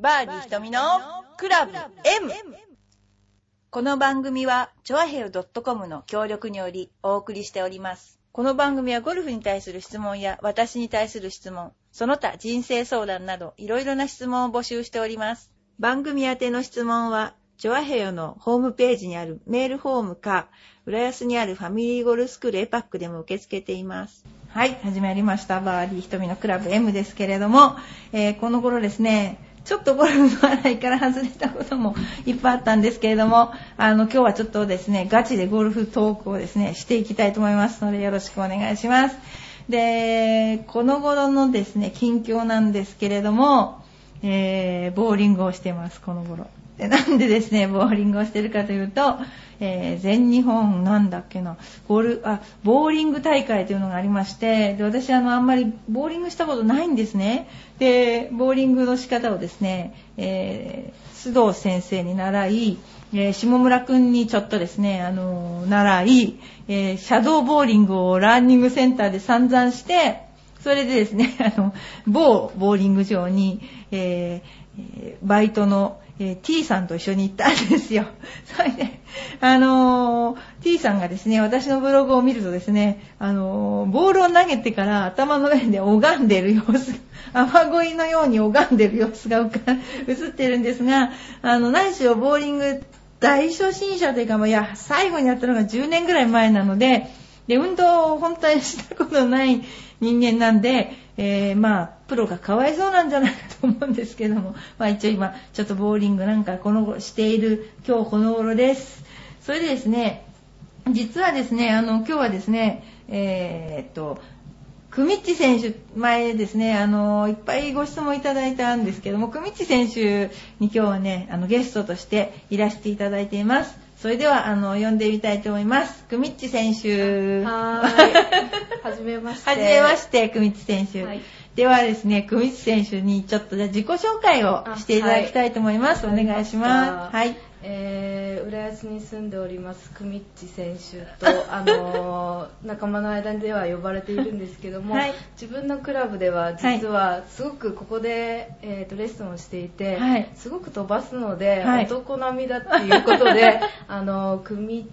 バーディー瞳のクラブ M! この番組は、チョアヘル .com の協力によりお送りしております。この番組はゴルフに対する質問や私に対する質問、その他人生相談などいろいろな質問を募集しております。番組宛ての質問は、チョアヘヨのホームページにあるメールフォームか、浦安にあるファミリーゴルフスクールエパックでも受け付けています。はい、始まりました。バーディー瞳のクラブ M ですけれども、えーこの頃ですね、ちょっとゴルフの話題から外れたこともいっぱいあったんですけれども、あの、今日はちょっとですね、ガチでゴルフトークをですね、していきたいと思いますので、よろしくお願いします。で、この頃のですね、近況なんですけれども、えー、ボーリングをしてます、この頃。でなんでですね、ボーリングをしてるかというと、えー全日本なんだっけな、ゴル、あ、ボーリング大会というのがありまして、で、私あの、あんまりボーリングしたことないんですね。で、ボーリングの仕方をですね、えー須藤先生に習い、えー下村くんにちょっとですね、あの習い、えシャドーボーリングをランニングセンターで散々して、それでですね、あの、某ボーリング場に、えーえーバイトの、えー T さんと一緒に行ったんですよ。それで、あのー T さんがですね、私のブログを見るとですね、あのーボールを投げてから頭の上で拝んでる様子、雨乞いのように拝んでる様子が 映ってるんですが、あの、何しろボーリング大初心者というか、いや、最後にやったのが10年ぐらい前なので、で、運動を本当にしたことない人間なんで、えーまあ、プロがかわいそうなんじゃないかと思うんですけども、まあ一応今、ちょっとボーリングなんかこのしている今日この頃です。それでですね、実はですね、あの、今日はですね、えーっと、クミッチ選手、前ですね、あの、いっぱいご質問いただいたんですけども、クミッチ選手に今日はね、あの、ゲストとしていらしていただいています。それでは、あの、呼んでみたいと思います。クミッチ選手。はーい。はじめまして。はじめまして、クミッチ選手。はいではですね、クミッチ選手にちょっとじゃあ自己紹介をしていただきたいと思います。あお願いします。はい。えー、浦安に住んでおりますクミッチ選手と、あのー仲間の間では呼ばれているんですけども、はい自分のクラブでは実はすごくここで、えー、とレッスンをしていて、はいすごく飛ばすので、はい男並みだっていうことで、あのー、クミ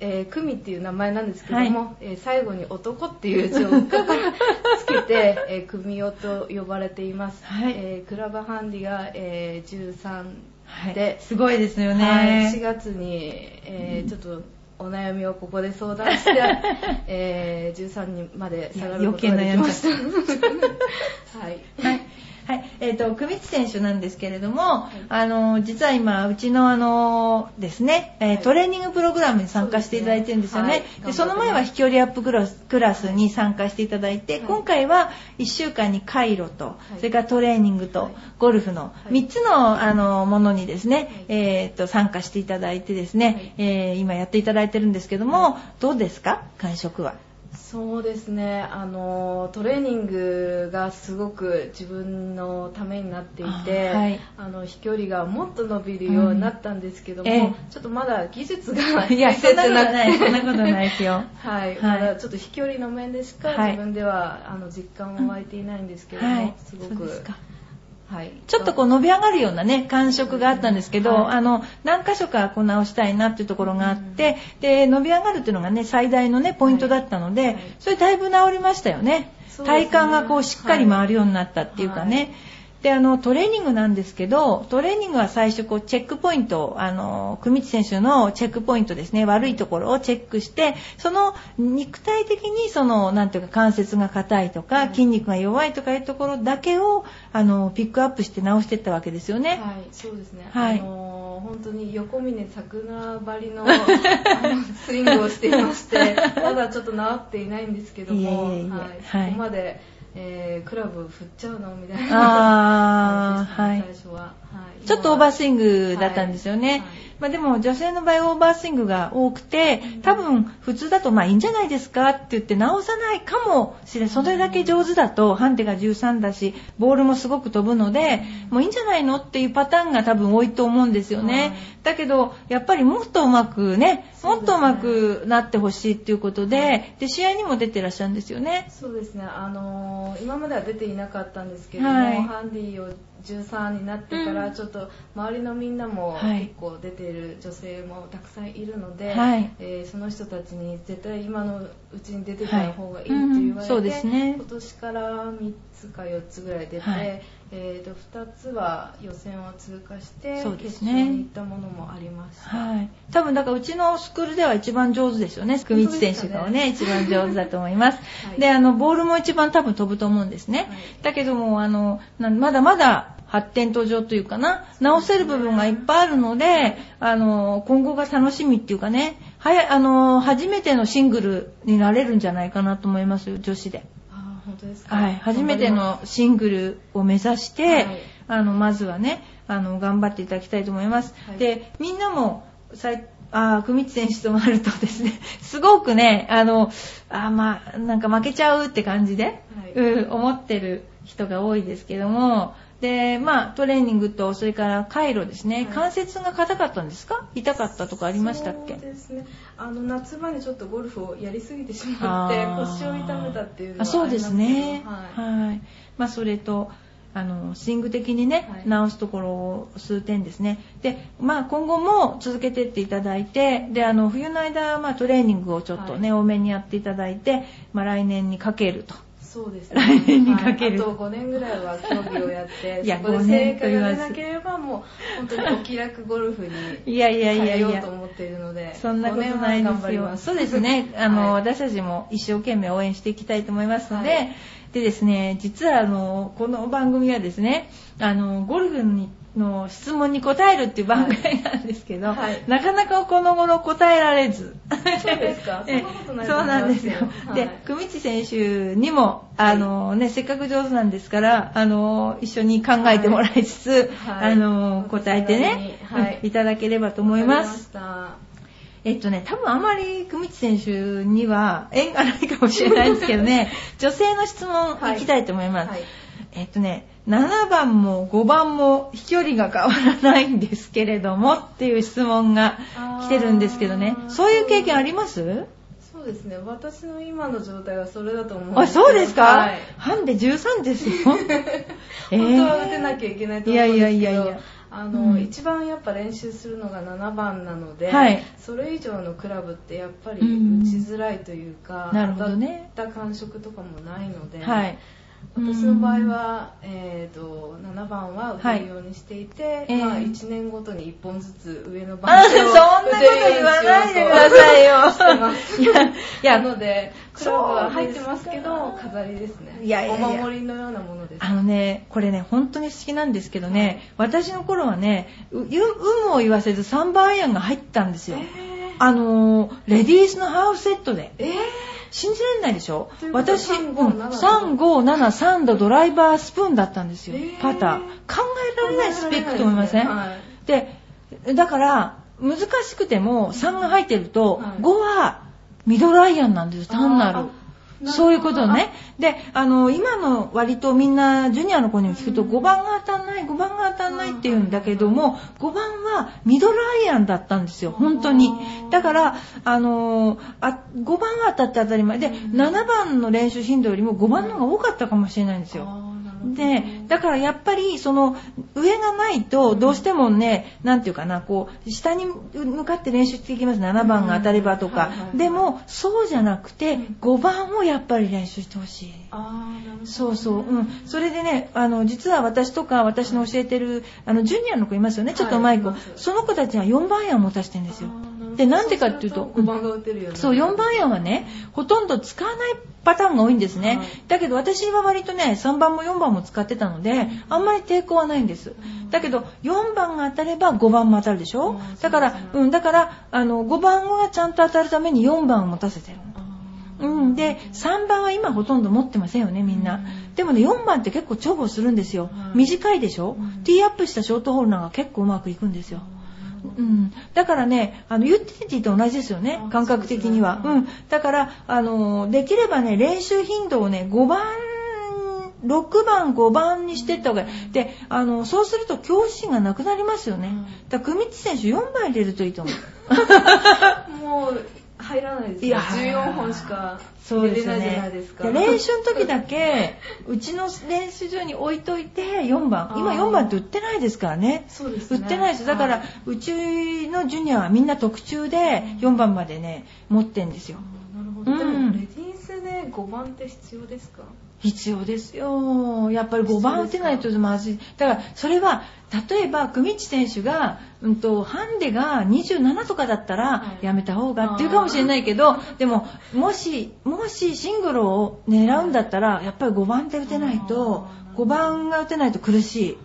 えー、クミっていう名前なんですけども、えー最後に男っていう字をつけて、えー、クミオと呼ばれています。はいえークラブハンディが、えー13はいで、すごいですよはい、4ね。月に、えーちょっとお悩みをここで相談して、えー13人まで下がることができました。はい。はい。はい。えっ、と、クミッチ選手なんですけれども、あの、実は今、うちのあの、ですね、えーはい。トレーニングプログラムに参加していただいてるんですよね。はい。その前は飛距離アップクラスクラスに参加していただいて、はい。今回は1週間にカイロと、い。それからトレーニングと、はい。ゴルフのい。3つのあのものにですね、はい。えっ、と、参加していただいてですね、はい。えー今やっていただいてるんですけども、どうですか？感触は？そうですね、あのトレーニングがすごく自分のためになっていて、あはい。あの飛距離がもっと伸びるようになったんですけども、うんえ。ちょっとまだ技術が いや、そんなことない、そんなことないですよ。はい、はい。まだちょっと飛距離の面でしかはい。自分では、あの実感は湧いていないんですけども、はい。すごく。はい、ちょっとこう伸び上がるようなね、感触があったんですけど、はい。あの、何箇所かこう直したいなっていうところがあって、で、伸び上がるっていうのがね、最大のね、ポイントだったので、はい。それだいぶ治りましたよね。ね。体幹がこうしっかり回るようになったっていうかね。はいで、あの、トレーニングなんですけど、トレーニングは最初、こう、チェックポイントを、あの、組地選手のチェックポイントですね、悪いところをチェックして、その、肉体的に、その、なんていうか、関節が硬いとか、はい筋肉が弱いとかいうところだけを、あの、ピックアップして直していったわけですよね。はい、そうですね。はいあのー本当に横峰桜張りのスイングをしていまして、まだちょっと治っていないんですけども、いえいえいえはい、はいそこまで、えークラブ振っちゃうの？みたいな。はい。最初は。はい。ちょっとオーバースイングだったんですよね。はいまあでも女性の場合オーバースイングが多くて、多分普通だとまあいいんじゃないですか？って言って直さないかもしれない。それだけ上手だと、ハンデが13だし、ボールもすごく飛ぶので、もういいんじゃないのっていうパターンが多分多いと思うんですよね。はいだけど、やっぱりもっと上手くね、もっと上手くなってほしいっていうことで、で、試合にも出てらっしゃるんですよね。そうですね。あのー今までは出ていなかったんですけれども、はいハンディを13になってかうん。らちょっと周りのみんなもはい。結構出ている女性もたくさんいるので、はい。えーその人たちに絶対今のうちに出てた方がいいって言われて、そう今年から3つか4つぐらい出て、はいえー、と2つは予選を通過して、そうです決ね勝に行ったものもありました。はい。多分だからうちのスクールでは一番上手ですよね。組内選手がね、一番上手だと思います。はいで、あの、ボールも一番多分飛ぶと思うんですね。はいだけども、あの、なまだまだ発展途上というかな、直せる部分がいっぱいあるので、あの、今後が楽しみっていうかね、はや、あの、初めてのシングルになれるんじゃないかなと思いますよ、女子で。あー本当ですか、はい、初めてのシングルを目指して、はい。あのまずはねあの頑張っていただきたいと思います、はい。でみんなもあー組内選手となるとですね。すごくねあのあーまあなんか負けちゃうって感じで、はい。うん、思ってる人が多いですけどもでまあトレーニングとそれから回路ですね、はい。関節が硬かったんですか？痛かったとかありましたっけ？そうですね。あの夏場にちょっとゴルフをやりすぎてしまって腰を痛めたっていうのはあそうですね。はい。はい、まあそれとあのスイング的にね、はい。直すところを数点ですね。でまあ今後も続けていっていただいてであの冬の間、まあ、トレーニングをちょっとね、多めにやっていただいて、まあ、来年にかけるとそうです来年にかける。はい。あと5年ぐらいは競技をやっていやそこで5成果が出なければもう本当にお気楽ゴルフにいやいやと思っているのでそんなことない5年はです。よ。そうですね。あの、はい私たちも一生懸命応援していきたいと思いますので、はい。でですね、実はあの、この番組はですね、あの、ゴルフにの質問に答えるっていう番組なんですけど、はい。なかなかこの頃答えられず。そうですか？そんなことないとそうなんですよ。はい。で、組内選手にも、あのね、せっかく上手なんですから、あの、一緒に考えてもらいつつ、はい。あの、答えてね、はい。うんいただければと思います。えっとね、多分あまり久道選手には縁がないかもしれないんですけどね、女性の質問はい。いきたいと思います。はいえっとね、7番も5番も飛距離が変わらないんですけれどもっていう質問が来てるんですけどね。そういう経験あります？そうですね。私の今の状態はそれだと思うんですあ、そうですか、はい。ハンデ13ですよ。本当は打てなきゃいけないと思うんですけど、いやいやいやいや。あの、うん。一番やっぱ練習するのが7番なので、はい。それ以上のクラブってやっぱりうん。打ちづらいというか、なるほどね。た感触とかもないので、はい。私の場合は、えー、と7番は打てるようにしていて、ええ。まあ、1年ごとに1本ずつ上のあ、番そんなこと言わないでくださいよ。してます。いや、なのでクラブは入ってますけど飾りですね。いやいやお守りのようなものです。あのね、これね、本当に不思議なんですけどね、私の頃はね、う有有無を言わせず3番アイアンが入ったんですよ。あのー、レディースのハーフセットで。えー、信じられないでしょ？私、357うん。357、3度ドライバースプーンだったんですよ、えー。パター。考えられないスペックと思いません、はい。で、だから、難しくても3が入ってると、はい。5はミドルアイアンなんです。よ、単なるそういうことね。で、あの、今の割とみんな、ジュニアの子にも聞くと、うん。5番が当たんない、5番が当たんないって言うんだけども、5番はミドルアイアンだったんですよ、本当に。だから、あのーあ、5番が当たって当たり前。で、うん。7番の練習頻度よりも5番の方が多かったかもしれないんですよ。で、だからやっぱりその上がないとどうしてもね、なんていうかな、こう、下に向かって練習していきます。7番が当たればとか。でも、そうじゃなくてうん、5番をやっぱり練習してほしい。そうそう、うん。それでね、あの、実は私とか私の教えてる、あの、ジュニアの子いますよね、ちょっと上手い子。はいいますその子たちは4番アイアン持たせてるんですよで、なんでかっていうと、5番が打てるようになるそう、4番アイアンはね、ほとんど使わないパターンが多いんですね。はい。だけど私は割とね、3番も4番も使ってたので、あんまり抵抗はないんです。だけど、4番が当たれば5番も当たるでしょ、うんだから、そうん、だから、あの、5番がちゃんと当たるために4番を持たせてるうん、で、3番は今ほとんど持ってませんよね、みんな。うん。でもね、4番って結構重宝するんですよ。はい。短いでしょ、うん。ティーアップしたショートホールナーが結構うまくいくんですよ。うん、だからね、あの、ユーティリティと同じですよねあ、感覚的には。そうねん。だから、あの、できればね、練習頻度をね、5番6番、5番にしてった方がいい。で、あの、そうすると恐怖心がなくなりますよね。だから、組地選手4番入れるといいと思う。もう入らないですいや14本しか入れれないじゃないねですか。で練習の時だけ、うちの練習場に置いといて4番。今あー4番って売ってないですからね。そうですね売ってないです。だから、はうちのジュニアはみんな特注で4番までね、持ってんですよ。なるほど。でうんもレディー5番って必要ですか？必要ですよ。やっぱり5番打てないとまずい。だから、それは、例えば、組地選手が、うんと、ハンデが27とかだったらは、い。やめた方がっていうかもしれないけど、でも、もし、もしシングルを狙うんだったら、やっぱり5番で打てないとあ、ー。5番が打てないと苦しい。は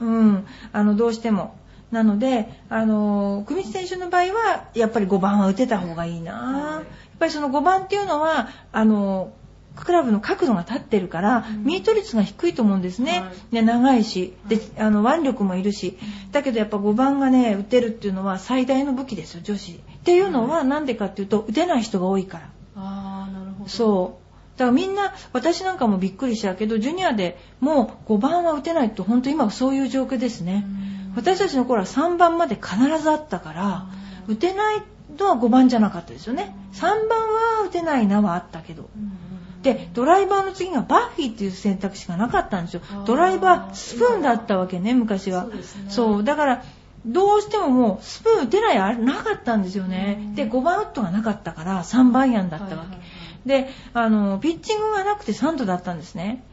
うん、あの、どうしても。なので、あの、組地選手の場合は、やっぱり5番は打てた方がいいな、ぱりその5番っていうのは、あの、クラブの角度が立ってるから、うんミート率が低いと思うんですね。はいで長いし、ではい、あの、腕力もいるし。だけどやっぱ5番がね、打てるっていうのは最大の武器ですよ、女子。っていうのはなんでかっていうと、打てない人が多いから。ああ、なるほど。そう。だからみんな、私なんかもびっくりしたけど、ジュニアでもう5番は打てないと、本当今はそういう状況ですね。うん私たちの頃は3番まで必ずあったから、打てないのは5番じゃなかったですよね。3番は打てないなはあったけど。うんで、ドライバーの次がバッフィーっていう選択肢がなかったんですよ。ドライバー、スプーンだったわけね、昔は。そうねだから、どうしてももうスプーン打てないあれなかったんですよねう。んで、5番ウッドがなかったから3番ヤンだったわけ。はいはいはいで、あの、ピッチングがなくて3度だったんですね。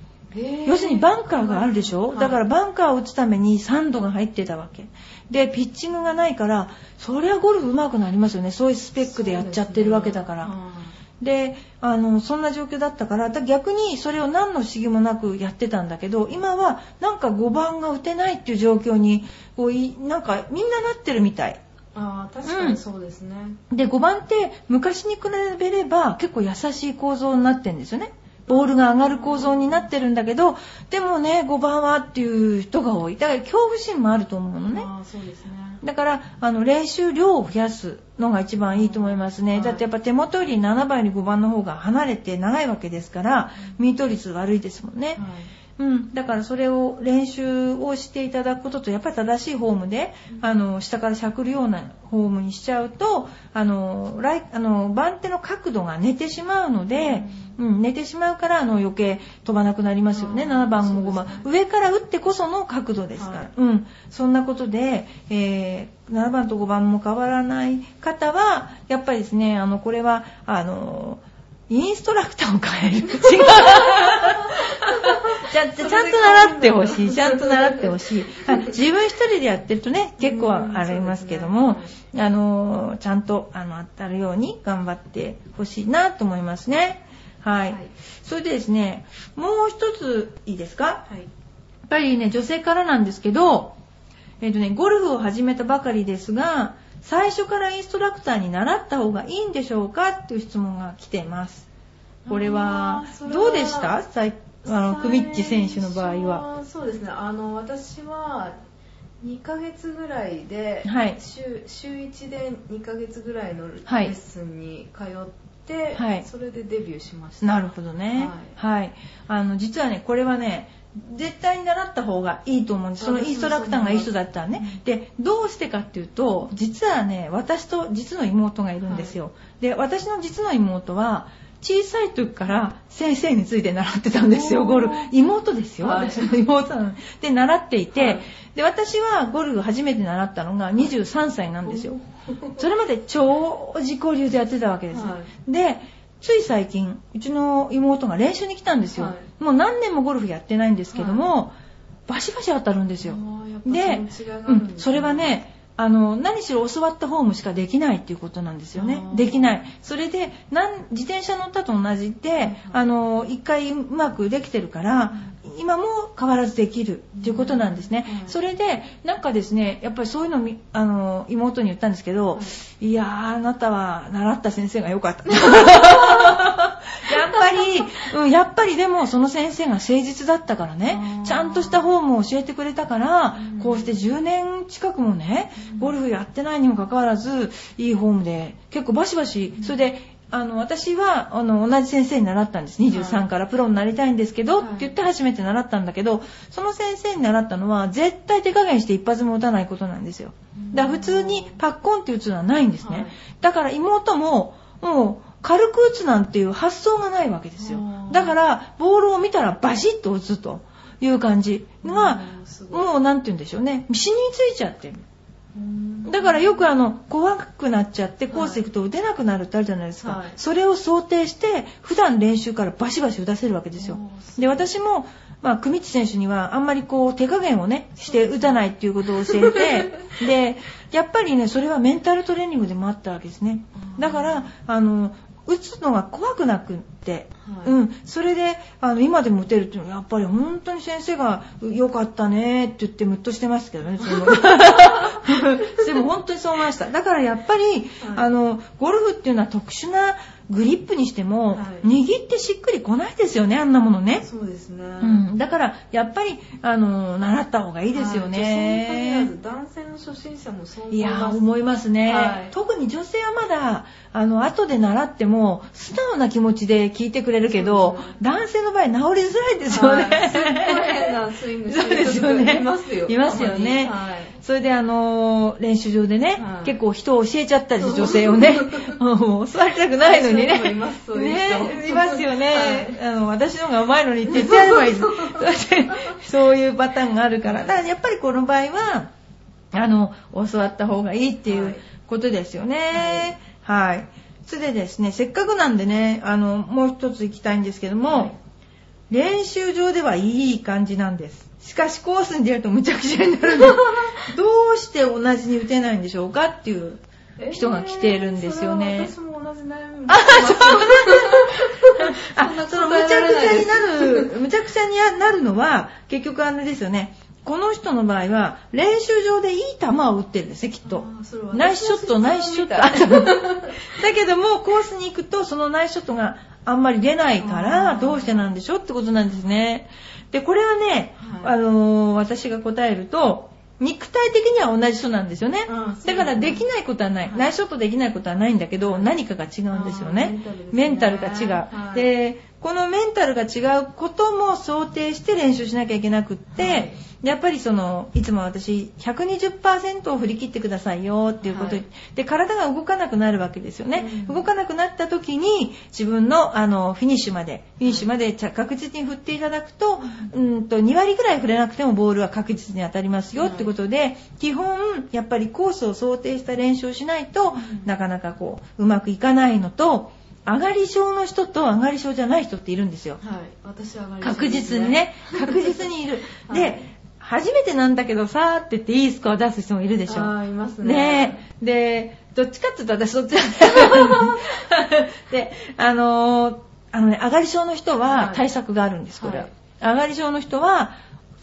要するにバンカーがあるでしょ、はいだからバンカーを打つために3度が入ってたわけ。で、ピッチングがないから、そりゃゴルフ上手くなりますよね。そういうスペックでやっちゃってるわけだから。であの、そんな状況だったから、だ逆にそれを何の不思議もなくやってたんだけど、今はなんか5番が打てないっていう状況に、こうい、なんかみんななってるみたい。ああ、確かにそうですね。で、5番って昔に比べれば結構優しい構造になってるんですよね。ボールが上がる構造になってるんだけど、でもね、5番はっていう人が多い。だから恐怖心もあると思うのね。ああ、そうですね。だから、あの、練習量を増やすのが一番いいと思いますね。はいだってやっぱ手元より7番より5番の方が離れて長いわけですから、ミート率悪いですもんね。はいうん。だからそれを練習をしていただくことと、やっぱり正しいフォームで、あの、下からしゃくるようなフォームにしちゃうと、あの、ライあの番手の角度が寝てしまうので、うん、寝てしまうから、あの、余計飛ばなくなりますよね。うん7番も5番ね。上から打ってこその角度ですから。はいうん。そんなことで、えー7番と5番も変わらない方は、やっぱりですね、あの、これは、あの、インストラクターを変える。違う。ちゃんちゃんと習ってほしい。ちゃんと習ってほしい。はい自分一人でやってるとね、結構うんありますけどもです、あの、ちゃんと、あの、当たるように頑張ってほしいなと思いますね。はい。はいそれでですね、もう一ついいですか？はい。やっぱりね、女性からなんですけど、えっ、とね、ゴルフを始めたばかりですが、最初からインストラクターに習った方がいいんでしょうかっていう質問が来ています。これはどうでした？最あの、クミッチ選手の場合は。そうですね。あの、私は、2ヶ月ぐらいで、はい週週1で2ヶ月ぐらいのレはいッスンに通って、はいそれでデビューしました。なるほどね。はい。あの、実はね、これはね、絶対に習った方がいいと思うんです。そのインストラクターがいい人だったらね。で、どうしてかっていうと、実はね、私と実の妹がいるんですよ。で、私の実の妹は、小さい時から先生について習ってたんですよ、ゴルフ。妹ですよ、はい私の妹なの。で、習っていて、はいで、私はゴルフ初めて習ったのが23歳なんですよ。それまで超自己流でやってたわけです。はで、つい最近、うちの妹が練習に来たんですよ。はもう何年もゴルフやってないんですけども、バシバシ当たるんですよ。で、うんそれはね、あの、何しろ教わったフォームしかできないっていうことなんですよねできない。それで、なん自転車乗ったと同じで、あの、一回うまくできてるから、今も変わらずできるっていうことなんですね。うん。それで、なんかですね、やっぱりそういうのみ、あの、妹に言ったんですけど、、はいやー、あなたは習った先生が良かった。やっぱり、うん、やっぱりでもその先生が誠実だったからねちゃんとしたフォームを教えてくれたからうん、こうして10年近くもね、ゴルフやってないにもかかわらず、いいフォームで、結構バシバシ、それで、あの私はあの同じ先生に習ったんです。23からプロになりたいんですけど、はい。って言って初めて習ったんだけどその先生に習ったのは絶対手加減して一発も打たないことなんですよ。だから普通にパッコンって打つのはないんですね、はい。だから妹ももう軽く打つなんていう発想がないわけですよ。だからボールを見たらバシッと打つという感じがもうなんて言うんでしょうね。身についちゃってる。うんだからよくあの怖くなっちゃってコース行くと打てなくなるってあるじゃないですか、はい。それを想定して普段練習からバシバシ打たせるわけですよ。で私も、まあ、久道選手にはあんまりこう手加減をねして打たないっていうことを教えて でやっぱりねそれはメンタルトレーニングでもあったわけですね。だからあの打つのが怖くなくって、はい。うん、それであの今でも打てるっていうのはやっぱり本当に先生が良かったねって言ってムッとしてますけどねその。でも本当にそう思いました。だからやっぱり、あのゴルフっていうのは特殊なグリップにしても、はい。握ってしっくりこないですよねあんなものね、そうですね、うん、だからやっぱりあの習った方がいいですよはい。男性の初心者もそう思いいます。やー思いますね、はい。特に女性はまだあの後で習っても素直な気持ちで聞いてくれるけど、ね男性の場合治りづらいですよね、はい。すっごい変なスイングしてそうでする人がよ。ねいますよいますよね。はい。それであのー練習場でね、はい。結構人を教えちゃったり女性をね もう座りたくないのにね。いますよね、あの私の方がうまいのにって言ってやればいい そういうパターンがあるから。だからやっぱりこの場合はあの教わった方がいいっていうことですよね。はい、それでですねせっかくなんでねあのもう一つ行きたいんですけども、はい。練習場ではいい感じなんです。しかしコースに出るとむちゃくちゃになるんです どうして同じに打てないんでしょうかっていう人が来ているんですよね、えー私も同じ悩みあそん なそのむちゃくちゃになる むちゃくちゃになるのは結局あれですよね。この人の場合は練習場でいい球を打ってるんですねきっと。ナイスショットナイスショット。だけどもコースに行くとそのナイスショットがあんまり出ないからどうしてなんでしょうってことなんですね。でこれはね、はい。あのー私が答えると肉体的には同じ人なんですよね。だからできないことはない、はい。ナイスショットできないことはないんだけど何かが違うんですよね。メンタルルが違う、でこのメンタルが違うことも想定して練習しなきゃいけなくって、はい。やっぱりそのいつも私120%を振り切ってくださいよっていうこと、はい。で体が動かなくなるわけですよね、うん。動かなくなった時に自分のあのフィニッシュまでフィニッシュまで確実に振っていただくと,、うん、と2割ぐらい振れなくてもボールは確実に当たりますよってことで、基本やっぱりコースを想定した練習をしないと、ん。なかなかこううまくいかないのと上がり症の人と上がり症じゃない人っているんですよ。はい私は上がり確実にね。確実にいる、はい。で初めてなんだけどさーって言っていいスコア出す人もいるでしょ。あーいますね。ね。えでどっちかっていうと私そっち であのーあのね上がり症の人ははい。対策があるんですこれは、はい。上がり症の人は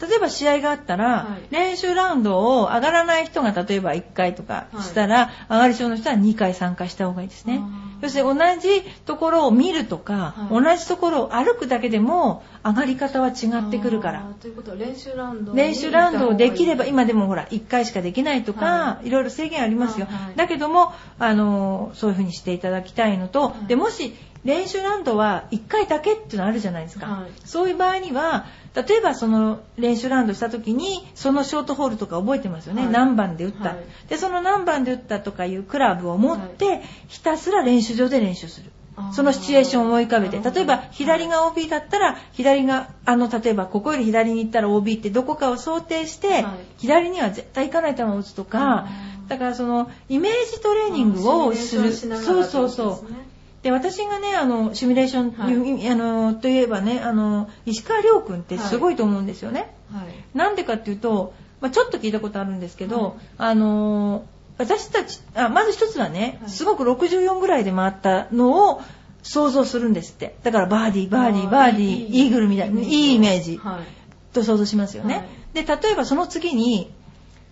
例えば試合があったら、はい。練習ラウンドを上がらない人が例えば1回とかしたら、上がり症の人は2回参加した方がいいですね。要するに同じところを見るとか、はい。同じところを歩くだけでも上がり方は違ってくるから。ということは練習ラウンドに練習ラウンドをできれば今でもほら1回しかできないとか、、はい。ろいろ制限ありますよ、はいはい。だけどもあのそういう風にしていただきたいのと、はい。でもし練習ラウンドは1回だけっていうのあるじゃないですか、はい。そういう場合には例えばその練習ラウンドした時にそのショートホールとか覚えてますよね、はい。何番で打った、はい。でその何番で打ったとかいうクラブを持って、ひたすら練習場で練習する。そのシチュエーションを思い浮かべて。例えば左が OB だったら左があの例えばここより左に行ったら OB ってどこかを想定して、はい。左には絶対行かない球を打つとかだからそのイメージトレーニングをする。そうそうそうで私がねあのシミュレーション、はい。あのといえばねあの石川遼君ってすごいと思うんですよね、はい。なんでかっていうと、まあ、ちょっと聞いたことあるんですけど、はい。あのー私たちあまず一つはね、はい。すごく64ぐらいで回ったのを想像するんですって。だからバーディーバーディーバーディーイーグルみたいないいイメージはい。と想像しますよね、はい。で例えばその次に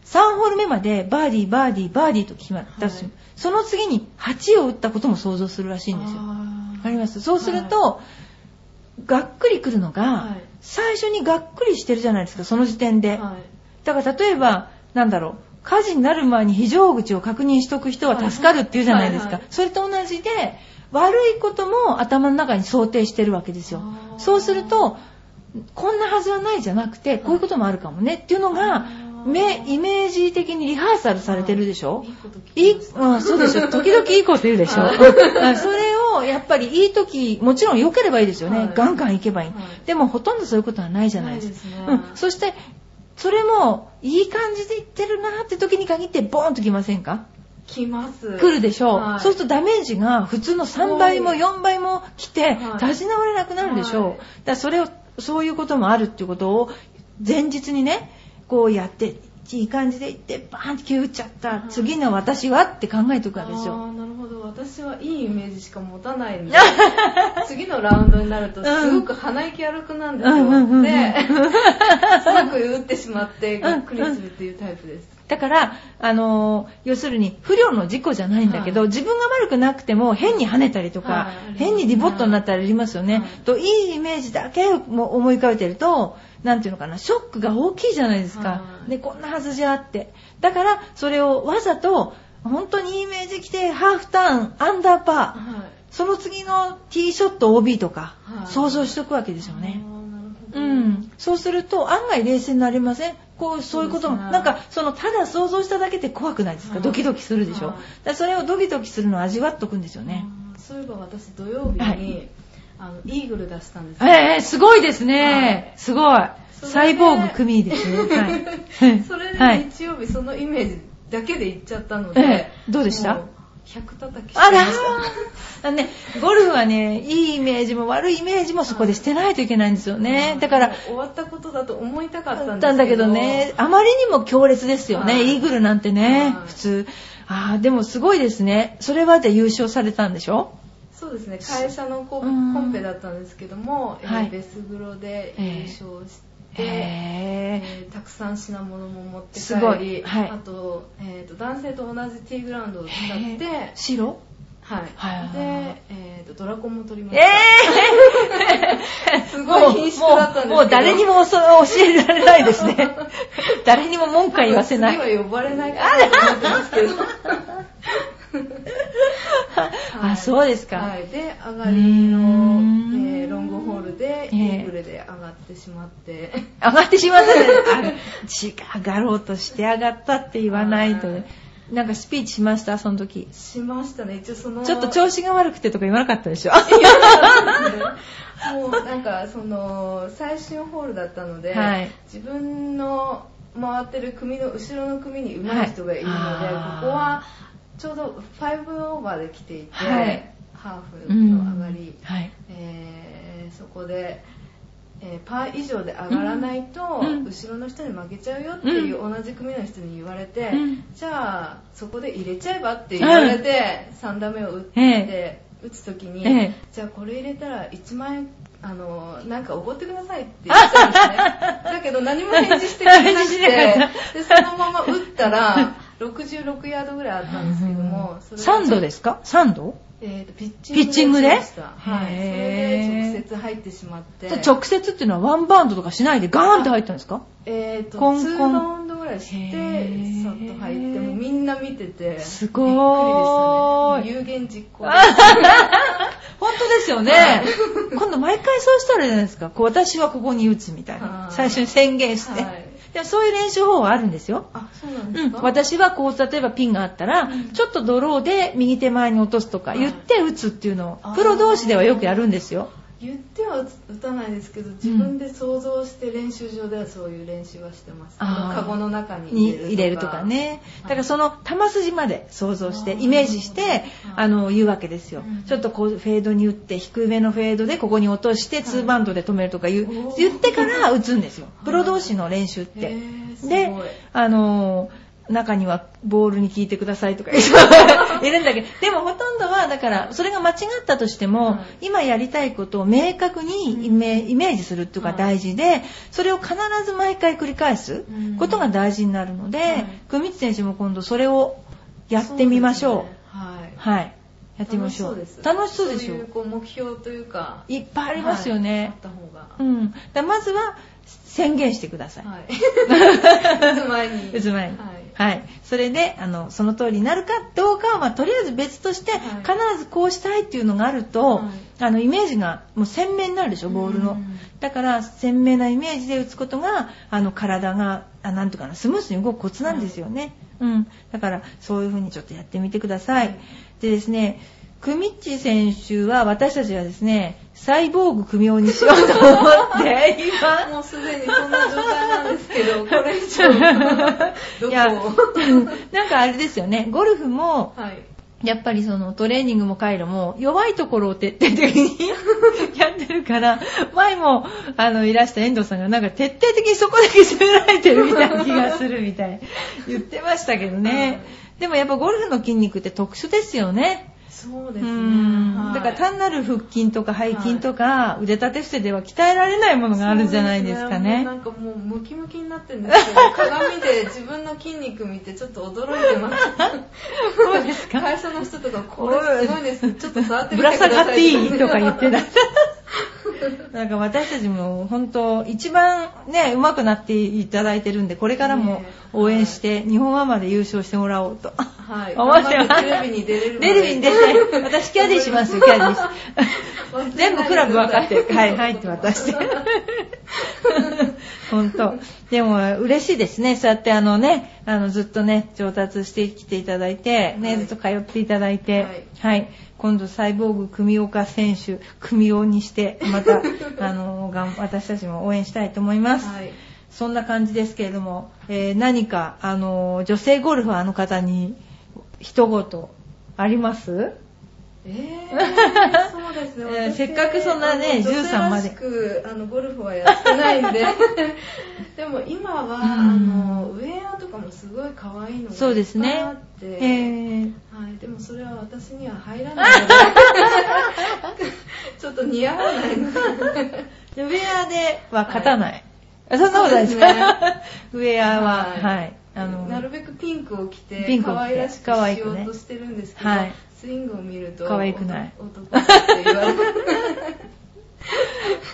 3ホール目までバーディーバーディーバーディーと決まった、はい。その次に8を打ったことも想像するらしいんですよ。わかります？そうすると、がっくりくるのが、はい。最初にがっくりしてるじゃないですかその時点で、はい。だから例えばなんだろう火事になる前に非常口を確認しとく人は助かるっていうじゃないですか、はいはい。それと同じで悪いことも頭の中に想定してるわけですよ。そうするとこんなはずはないじゃなくてこういうこともあるかもねっていうのが目イメージ的にリハーサルされてるでしょ？いいうん、そうでしょ。時々いいこと言うでしょ。それを、やっぱりいい時、もちろん良ければいいですよね。はいガンガン行けばいい。はいでも、ほとんどそういうことはないじゃないですか。ねうん。そして、それも、いい感じで言ってるなって時に限って、ボーンと来ませんか？来ます。来るでしょう、はいそうするとダメージが普通の3倍もはい4倍も来て、はい立ち直れなくなるでしょう、はいだからそれをそういうこともあるっていうことを前日にねこうやっていい感じでいってバーンって急打っちゃった、はい次の私はって考えておくわけですよ。あーなるほど。私はいいイメージしか持たないんで 次のラウンドになるとすごく鼻息荒くなるんですよ、うん。ですごく打ってしまってがっくりするっていうタイプです、だから、あのー要するに不良の事故じゃないんだけど、はい。自分が悪くなくても変に跳ねたりとか、はい。変にリボットになったりありますよね。はい。といいイメージだけも思い浮かべてると、なんていうのかな、ショックが大きいじゃないですか。はい。で、こんなはずじゃって。だから、それをわざと、本当にイメージ来て、ハーフターン、アンダーパー、はい。その次のティーショット OB とか、はい。想像しとくわけですよね。うん、そうすると案外冷静になりません？こうそういうことも、ね。なんかそのただ想像しただけで怖くないですか、はい。ドキドキするでしょ、それをドキドキするのを味わっとくんですよね、そういえば私土曜日に、はいあのイーグル出したんですよ。ええすごいですね、はい。すごい。サイボーグ組です。ね はい。それはい。で日曜日そのイメージだけで行っちゃったので、ええどうでした？もう100叩きあらね、ゴルフはね、いいイメージも悪いイメージもそこで捨てないといけないんですよたね。だから、終わったことだと思いたかったんだけどね、あまりにも強烈ですよね、はい。イーグルなんてね、はい。普通。ああ、でもすごいですね。それはで優勝されたんでしょ？そうですね。会社のコンペだったんですけども、えーはいベスグロで優勝して、へえ。えーたくさん品物も持って帰すごい。り、はい。あと,、えーと男性と同じティーグラウンドを使って白？はい、はいで、えーとドラコンも取りましえた、え すごい品質だったんですけど。もうもう誰にもそう教えられないですね。誰にも文句は言わせない。次は呼ばれないかなと思ってますけど あ、そうですか。はい、で上がりの、えーロングホールでええイーグルで上がってしまって、上がってしまったね。上がろうとして上がったって言わないとはい。なんかスピーチしました、その時。しましたね一応そのちょっと調子が悪くてとか言わなかったでしょ？もうなんかその最終ホールだったので、はい自分の回ってる組の後ろの組に上手い人がいるので、はいここはちょうど5オーバーで来ていて、はい。ハーフうんの上がり、はい。えーそこで、えーパー以上で上がらないと、うん。後ろの人に負けちゃうよっていう同じ組の人に言われて、うん。じゃあそこで入れちゃえばって言われて、3打目を打って、え打つ時に、ええ。じゃあこれ入れたら1万円あのなんかおごってくださいって言ったんですね。だけど何も返事してくれなくてっでそのまま打ったら66ヤードぐらいあったんですけども、それが3度ですか ?3 度えーとピッチングではい、それで直接入ってしまって。直接っていうのはワンバウンドとかしないでガーンって入ったんですか？えーとコンコン。2バウンドぐらいしてさっと入ってもうみんな見てて。すごーい。有言実行 本当ですよね。今度毎回そうしたらじゃないですか。こう私はここに打つみたいな。は。い。最初に宣言して。はいいやそういう練習方法あるんですよ。あそうなんうん、ですか、私はこう例えばピンがあったら、うんちょっとドローで右手前に落とすとかはい言って打つっていうのをプロ同士ではよくやるんですよ。言っては打たないですけど自分で想像して練習場ではそういう練習はしてます、あー。あのカゴの中にに入れるとかね。だからその球筋まで想像してイメージしてあの言うわけですよ。うん。ちょっとこうフェードに打って低めのフェードでここに落としてツーバウンドで止めるとか言言ってから打つんですよ。はいプロ同士の練習って。で、あのー中にはボールに聞いてくださいとかいるんだけど、でもほとんどは、だから、それが間違ったとしても、はい今やりたいことを明確にイメイメージするっていうかはい大事で、それを必ず毎回繰り返すうん。ことが大事になるので、はい久光選手も今度それをやってみましょう。そうね。はい。はい。やってみましょう。楽楽しそうでしょ？そういうこう目標というかいっぱいありますよね。はい。あった方が。うん。だまずは宣言してください。はい。打つ前に。打つ前に。はいはい。それで、あの、その通りになるかどうかは、まあ、とりあえず別として、はい必ずこうしたいっていうのがあると、はいあの、イメージがもう鮮明になるでしょ、ボールのうん。だから、鮮明なイメージで打つことが、あの、体が、あなんとかな、スムーズに動くコツなんですよね。うん。だから、そういう風にちょっとやってみてください。はいでですね、クミッチ選手は、私たちはですね、サイボーグ組み用にしようと思って、今、もうすでにそんな状態なんですけど、これ以上、どいや。なんかあれですよね、ゴルフも、はい。やっぱりそのトレーニングも回路も弱いところを徹底的に やってるから、前もあのいらした遠藤さんがなんか徹底的にそこだけ攻められてるみたいな気がするみたい言ってましたけどね。でもやっぱゴルフの筋肉って特殊ですよね。うそうですね。んはいだから単なる腹筋とか背筋とか腕立て伏せでは鍛えられないものがあるんじゃないですかそうね。なんかもうムキムキになってるんですけど、鏡で自分の筋肉見てちょっと驚いてます。そうですか会社の人とか、これすごいです。ちょっと触ってみぶてください。ら下がっていいとか言ってた。なんか私たちも本当一番ね、上手くなっていただいてるんで、これからも応援して日本アマで優勝してもらおうと。はい。思ってますテレビに出れるテレビに出て、私キャディーしますよ、キャディー。全部クラブ分かって、はい、はいって渡して。本当。でも嬉しいですね。そうやってあのね、あのずっとね、上達してきていただいて、ね、はいずっと通っていただいて、はいはい。今度サイボーグ組岡選手、組尾にして、また、あの、私たちも応援したいと思います。はい。そんな感じですけれども、えー何か、あの、女性ゴルファーの方に一言あります？えー、そうですね。えー私せっかくそんなねあの女性13まであのゴルフはやってないんで。でも今は、うん。あのウェアとかもすごい可愛いのがそうですね。あって、えー。はい、でもそれは私には入らないので、ちょっと似合わないので。でウェアでは勝たない。あそんなことないですね。ウェアは、はい。はい。あの、なるべくピンクを着て。可愛らしくしようとしてるんですけど、はいスイングを見ると可愛くない男男って言われる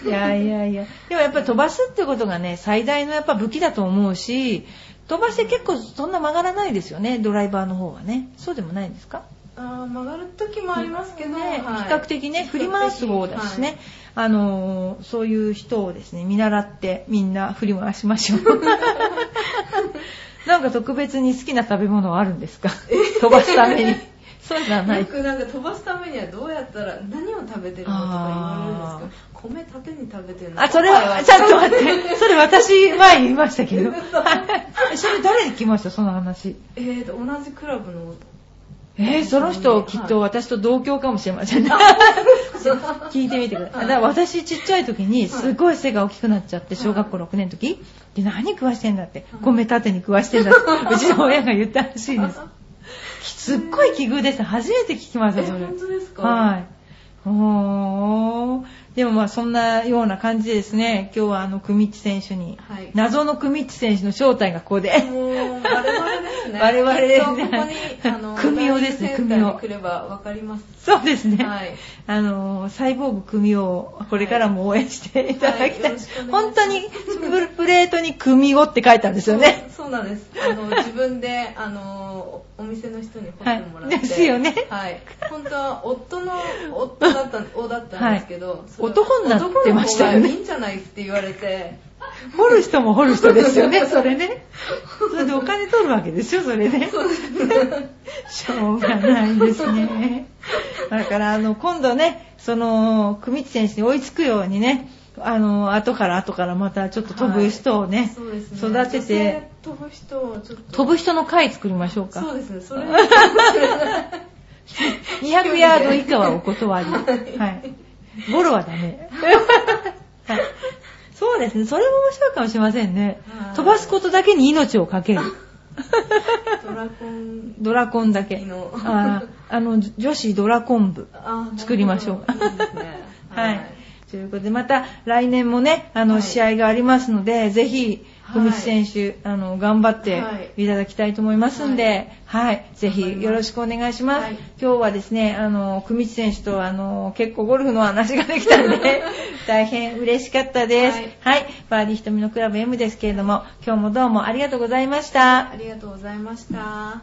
いやいやいや。でもやっぱり飛ばすってことがね、最大のやっぱ武器だと思うし、飛ばして結構そんな曲がらないですよね、ドライバーの方はね。そうでもないんですか？あー曲がる時もありますけど、ねはい比較的ね、振り回す方だしね、あのーそういう人をですね、見習ってみんな振り回しましょう。なんか特別に好きな食べ物はあるんですか？飛ばすために。そういうのはなはい、いよ。くなんか飛ばすためにはどうやったら何を食べてるのとか言われるんですけど米縦に食べてるの？あ、それは、ちょっと待って。それ私前に言いましたけど。はいそれ誰に聞きましたその話。えーと同じクラブのえー、その人きっと私と同郷かもしれませんね。聞いてみてください。だから私ちっちゃい時にすごい背が大きくなっちゃって、小学校6年の時。で、何食わしてんだって。米縦に食わしてんだって。うちの親が言ったらしいです。すっごい奇遇です。初めて聞きました、えそれ。本当ですか？はい。おー。でもまあそんなような感じでですね、今日はあの、クミッチ選手に、はい。謎のクミッチ選手の正体がここで、もう我々ですね。我々ですね。ここにあの組み尾ですねダイビングセンターに来ればわかります。そうですね。はい。あの、サイボーグ組をこれからも応援していただきたい。はい本当にププレートに組をって書いてあるんですよね。そうなんです。あの自分であのお店の人に彫ってもらって、はい。ですよね。はい。本当は夫の夫だった夫だったんですけど、男になってましたよねいいんじゃないって言われて掘る人も掘る人ですよね、それね。それでお金取るわけでしょ、それね。しょうがないですね。だから、あの、今度ね、その、組選手に追いつくようにね、あの、後から後からまたちょっと飛ぶ人をね、そうですね育て女て性、飛ぶ人をちょっと飛ぶ人の会作りましょうか。そうですねそれ 200ヤード以下はお断り。はい。ゴロはダメ。はい。そうですね。それも面白いかもしれませんねは。い飛ばすことだけに命をかける。ドラコンドラコンだけ。あーあの、女子ドラコン部。あ作りましょう いいねはい。ということで、また来年もね、あの、はい試合がありますので、ぜひ、はい小道選手、あの、頑張ってはいいただきたいと思いますんで、はい。ぜひ、よろしくお願いします。はい今日はですね、あの、小道選手と、あの、結構ゴルフの話ができたんで、大変嬉しかったです。ははいい。バーディー瞳のクラブ M ですけれども、今日もどうもありがとうございました。ありがとうございました。